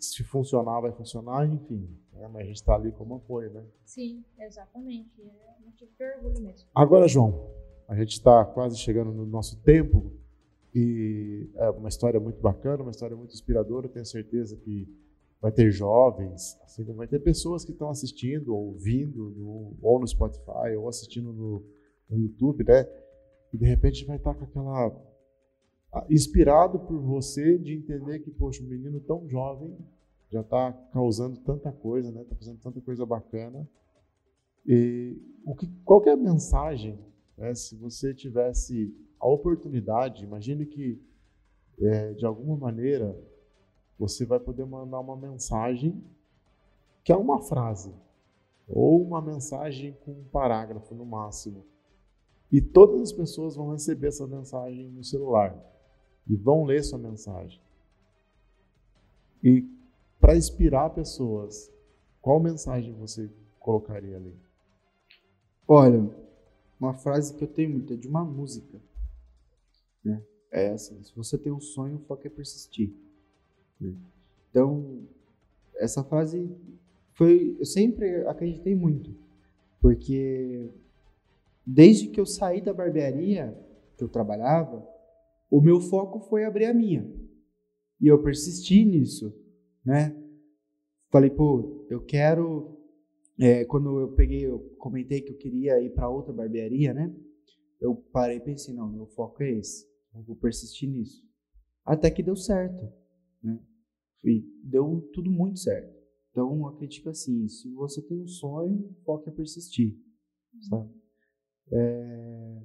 se funcionar, vai funcionar, enfim. Né? Mas a gente está ali como apoio, né? Sim, exatamente. É motivo de orgulho mesmo. Agora, João, a gente está quase chegando no nosso tempo. E é uma história muito bacana, uma história muito inspiradora. Tenho certeza que vai ter jovens, assim como vai ter pessoas que estão assistindo, ou ouvindo, no, ou no Spotify, ou assistindo no, no YouTube, né? E de repente vai estar com aquela. inspirado por você de entender que, poxa, um menino tão jovem já está causando tanta coisa, né? Está fazendo tanta coisa bacana. E o que, qual é a mensagem, né? Se você tivesse a oportunidade, imagine que é, de alguma maneira você vai poder mandar uma mensagem que é uma frase ou uma mensagem com um parágrafo no máximo. E todas as pessoas vão receber essa mensagem no celular e vão ler sua mensagem. E para inspirar pessoas, qual mensagem você colocaria ali? Olha, uma frase que eu tenho muito é de uma música né? É assim, se você tem um sonho, o foco é persistir. Né? Então, essa frase foi, eu sempre acreditei muito, porque desde que eu saí da barbearia que eu trabalhava, o meu foco foi abrir a minha. E eu persisti nisso, né? Falei, pô, eu quero. É, quando eu peguei, eu comentei que eu queria ir para outra barbearia, né? eu parei e pensei, não, meu foco é esse. Eu vou persistir nisso. Até que deu certo, né? E deu tudo muito certo. Então, acredito assim, se você tem um sonho, o foco é persistir, sabe? É...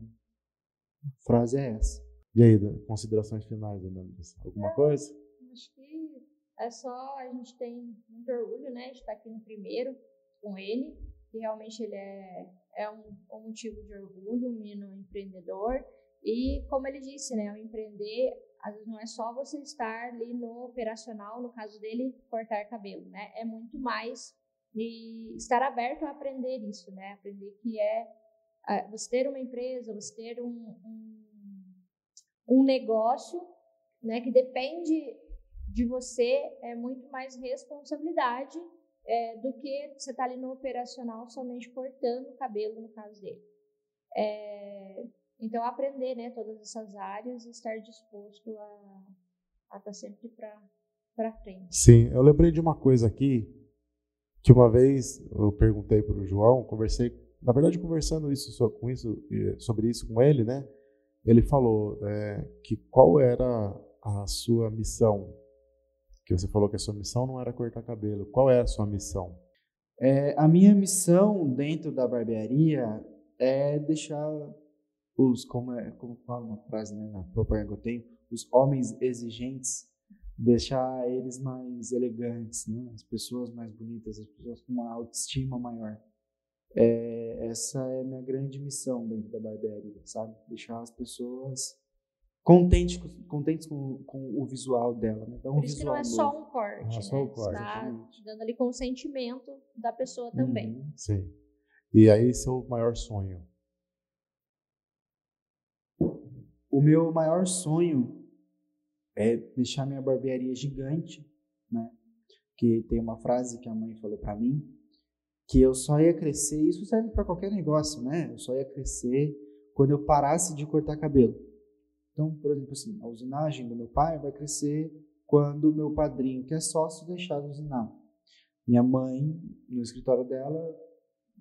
A frase é essa. E aí, considerações finais, Anandres? Alguma É. coisa? Acho que é só a gente tem muito orgulho, né, de estar aqui no primeiro com ele, que realmente ele é, é um, um motivo de orgulho, um menino empreendedor. E como ele disse, né, o empreender às vezes não é só você estar ali no operacional, no caso dele, cortar cabelo, né? É muito mais e estar aberto a aprender isso, né? Aprender que é você ter uma empresa, você ter um, um, um negócio, né, que depende de você é muito mais responsabilidade é, do que você estar ali no operacional somente cortando o cabelo, no caso dele. É, então, aprender né, todas essas áreas e estar disposto a, a estar sempre para frente. Sim, eu lembrei de uma coisa aqui, que uma vez eu perguntei para o João, conversei, na verdade conversando isso, so- com isso, sobre isso com ele, né? Ele falou é, que qual era a sua missão, que você falou que a sua missão não era cortar cabelo, qual é a sua missão? É, a minha missão dentro da barbearia é deixar os, como, é, como fala uma frase né, na propaganda que eu tenho, os homens exigentes, deixar eles mais elegantes, né, as pessoas mais bonitas, as pessoas com uma autoestima maior. É, essa é a minha grande missão dentro da barbearia, sabe? Deixar as pessoas contentes, com- contentes com, com o visual dela, né? Um Por isso que não é novo. só um corte, Não é né? só o corte, Está dando ali com o sentimento da pessoa também. Uhum. Sim. E aí, seu maior sonho? O meu maior sonho é deixar minha barbearia gigante, né? Que tem uma frase que a mãe falou pra mim, que eu só ia crescer, isso serve pra qualquer negócio, né? Eu só ia crescer quando eu parasse de cortar cabelo. Então, por exemplo, assim, a usinagem do meu pai vai crescer quando o meu padrinho, que é sócio, deixar de usinar. Minha mãe, no escritório dela,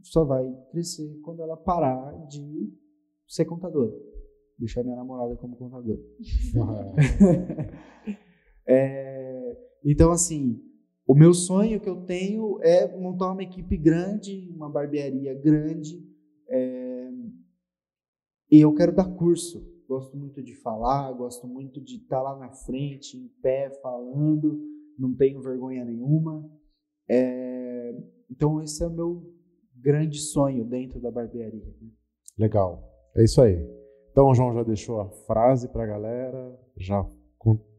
só vai crescer quando ela parar de ser contadora. Deixar minha namorada como contadora. É, então, assim, o meu sonho que eu tenho é montar uma equipe grande, uma barbearia grande. é, e eu quero dar curso. Gosto muito de falar, gosto muito de estar lá na frente, em pé, falando. Não tenho vergonha nenhuma. É, então, esse é o meu grande sonho dentro da barbearia. né? Legal. É isso aí. Então o João já deixou a frase para a galera, já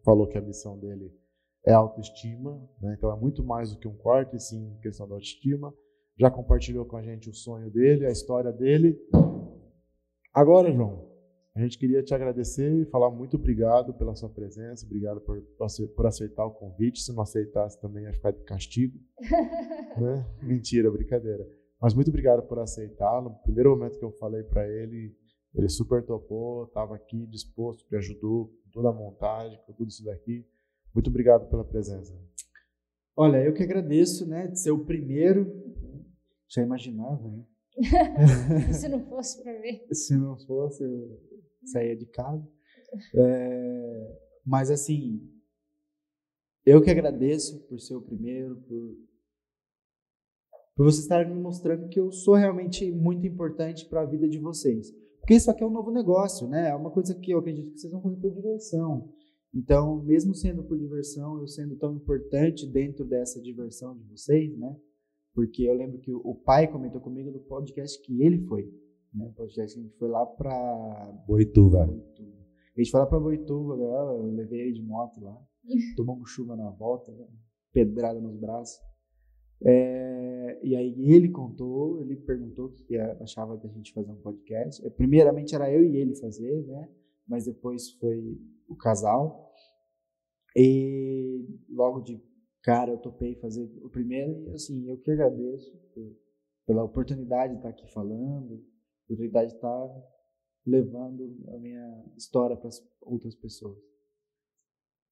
falou que a missão dele é autoestima, né? então é muito mais do que um corte, sim questão da autoestima. Já compartilhou com a gente o sonho dele, a história dele. Agora, João, a gente queria te agradecer e falar muito obrigado pela sua presença, obrigado por, por aceitar o convite. Se não aceitasse também ia ficar de castigo. né? Mentira, brincadeira. Mas muito obrigado por aceitar. No primeiro momento que eu falei para ele, ele super topou, estava aqui disposto, me ajudou com toda a montagem, com tudo isso daqui. Muito obrigado pela presença. Olha, eu que agradeço, né, de ser o primeiro. Já imaginava, né? Se não fosse para ver. Se não fosse, eu saía de casa. É, mas assim, eu que agradeço por ser o primeiro, por, por vocês estarem me mostrando que eu sou realmente muito importante para a vida de vocês. Porque isso aqui é um novo negócio, né? É uma coisa que eu acredito que vocês vão fazer por diversão. Então, mesmo sendo por diversão, eu sendo tão importante dentro dessa diversão de vocês, né? Porque eu lembro que o pai comentou comigo no podcast que ele foi. Né? O podcast que a gente foi lá para Boituva. Boituva. A gente foi lá pra Boituva, galera, eu levei ele de moto lá. Tomamos chuva na volta, né? pedrada nos braços. É, e aí ele contou, ele perguntou o que achava da gente fazer um podcast. É, Primeiramente era eu e ele fazer, né? Mas depois foi o casal. E logo de cara eu topei fazer o primeiro e assim, eu que agradeço por- pela oportunidade de estar aqui falando, oportunidade de estar levando a minha história para outras pessoas.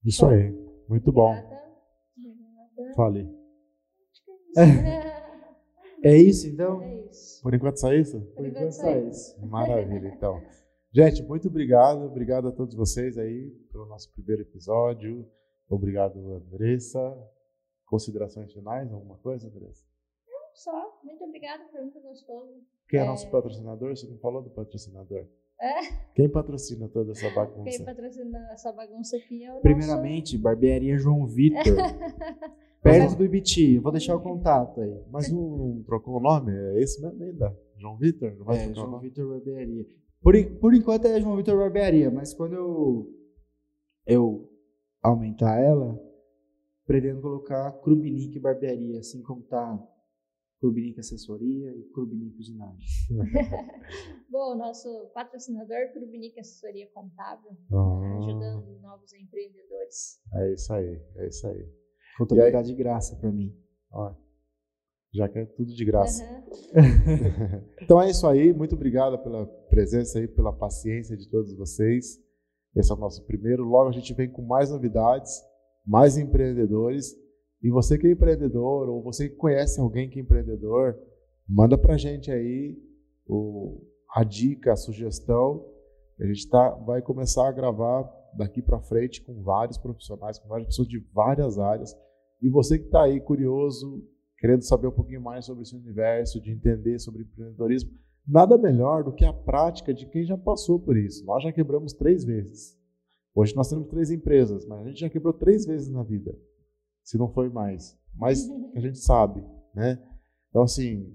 Isso aí. Muito bom. Obrigada. Obrigada. Fale. É isso, então? É isso. Por enquanto só isso? Por enquanto só isso. Maravilha, então. Gente, muito obrigado. Obrigado a todos vocês aí pelo nosso primeiro episódio. Obrigado, Andressa. Considerações finais? Alguma coisa, Andressa? Não, só. Muito obrigada, foi muito gostoso. Quem é, É. nosso patrocinador? Você não falou do patrocinador. É? Quem patrocina toda essa bagunça? Quem patrocina essa bagunça aqui é o Primeiramente, barbearia João Vitor. perto do Ibiti. Eu Vou deixar o contato aí. Mas não, não trocou o nome? É esse mesmo ainda? João Vitor? Não vai É, trocar João? Vitor Barbearia. Por, por enquanto é João Vitor Barbearia, mas quando eu, eu aumentar ela, pretendo colocar Krubinic Barbearia, assim como tá Krubinic Assessoria e Krubinic Usinagem. Bom, nosso patrocinador, Curubinic Assessoria Contábil, Ah, ajudando novos empreendedores. é isso aí, é isso aí. Contabilidade de graça pra mim. Ó, já que é tudo de graça. Aham. Então é isso aí. Muito obrigado pela presença aí, pela paciência de todos vocês. Esse é o nosso primeiro. Logo a gente vem com mais novidades, mais empreendedores. E você que é empreendedor ou você que conhece alguém que é empreendedor, manda pra gente aí o, a dica, a sugestão. A gente tá, vai começar a gravar daqui para frente com vários profissionais, com várias pessoas de várias áreas. E você que está aí curioso, querendo saber um pouquinho mais sobre esse universo, de entender sobre empreendedorismo, nada melhor do que a prática de quem já passou por isso. Nós já quebramos três vezes. Hoje nós temos três empresas, mas a gente já quebrou três vezes na vida, se não foi mais. Mas a gente sabe, né? Então, assim,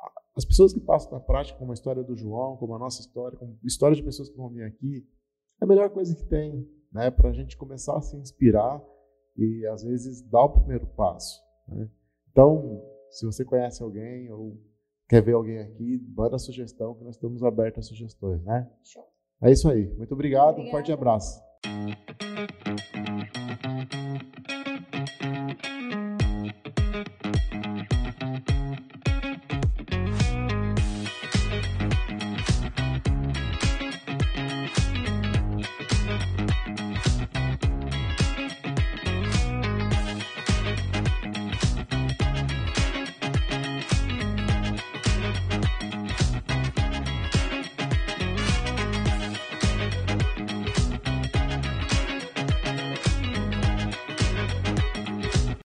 a- as pessoas que passam na prática, como a história do João, como a nossa história, como história de pessoas que vão vir aqui, é a melhor coisa que tem, né? Para a gente começar a se inspirar e, às vezes, dar o primeiro passo. né? Então, se você conhece alguém ou quer ver alguém aqui, manda sugestão que nós estamos abertos a sugestões, né? Show. É isso aí. Muito obrigado, um Obrigada. forte abraço.